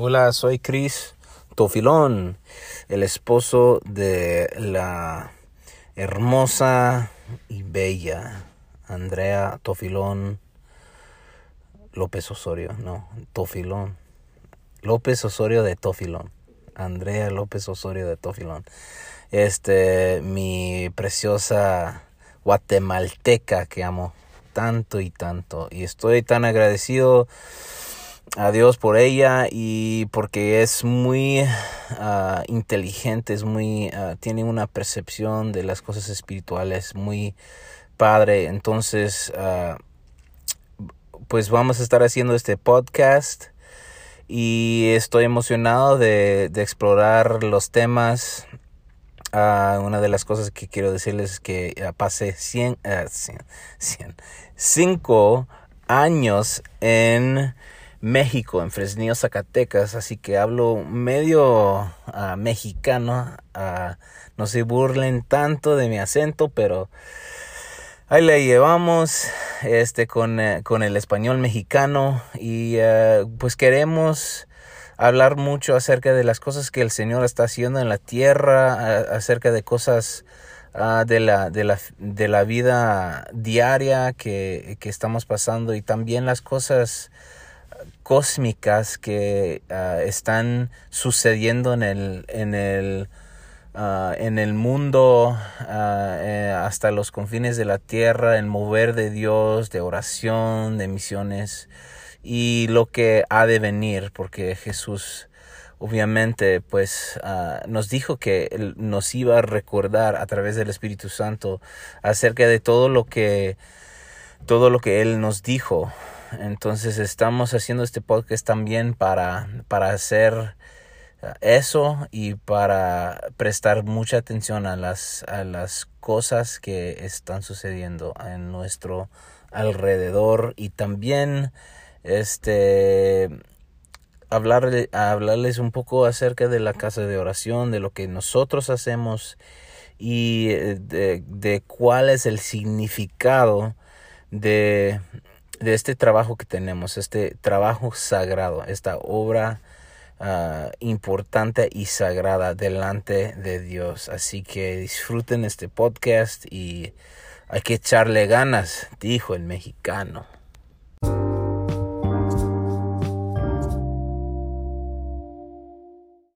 Hola, soy Chris Tofilón, el esposo de la hermosa y bella Andrea Tofilón López Osorio, no, Tofilón. López Osorio de Tofilón. Andrea López Osorio de Tofilón. Este, mi preciosa guatemalteca que amo tanto y tanto. Y estoy tan agradecido a Dios por ella y porque es muy ah, inteligente, es muy, ah, tiene una percepción de las cosas espirituales muy padre. Entonces, ah, pues vamos a estar haciendo este podcast y estoy emocionado de, explorar los temas. una de las cosas que quiero decirles es que pasé 100, 100, 5 años en México, en Fresnillo, Zacatecas, así que hablo medio uh, mexicano. Uh, no se burlen tanto de mi acento, pero ahí le llevamos este con, eh, con el español mexicano y uh, pues queremos hablar mucho acerca de las cosas que el Señor está haciendo en la tierra, acerca de cosas de, la, de, la, de la vida diaria que, que estamos pasando y también las cosas cósmicas que ah, están sucediendo en el, en el, ah, en el mundo ah, eh, hasta los confines de la tierra, el mover de Dios, de oración, de misiones y lo que ha de venir, porque Jesús obviamente pues nos dijo que nos iba a recordar a través del Espíritu Santo acerca de todo lo que todo lo que él nos dijo entonces estamos haciendo este podcast también para, para hacer eh, eso y para prestar mucha atención a las, a las cosas que están sucediendo en nuestro alrededor. Y también este hablarle, hablarles un poco acerca de la casa de oración, de lo que nosotros hacemos y eh, de, de cuál es el significado de de este trabajo que tenemos, este trabajo sagrado, esta obra ah, importante y sagrada delante de Dios. Así que disfruten este podcast y hay que echarle ganas, dijo el mexicano.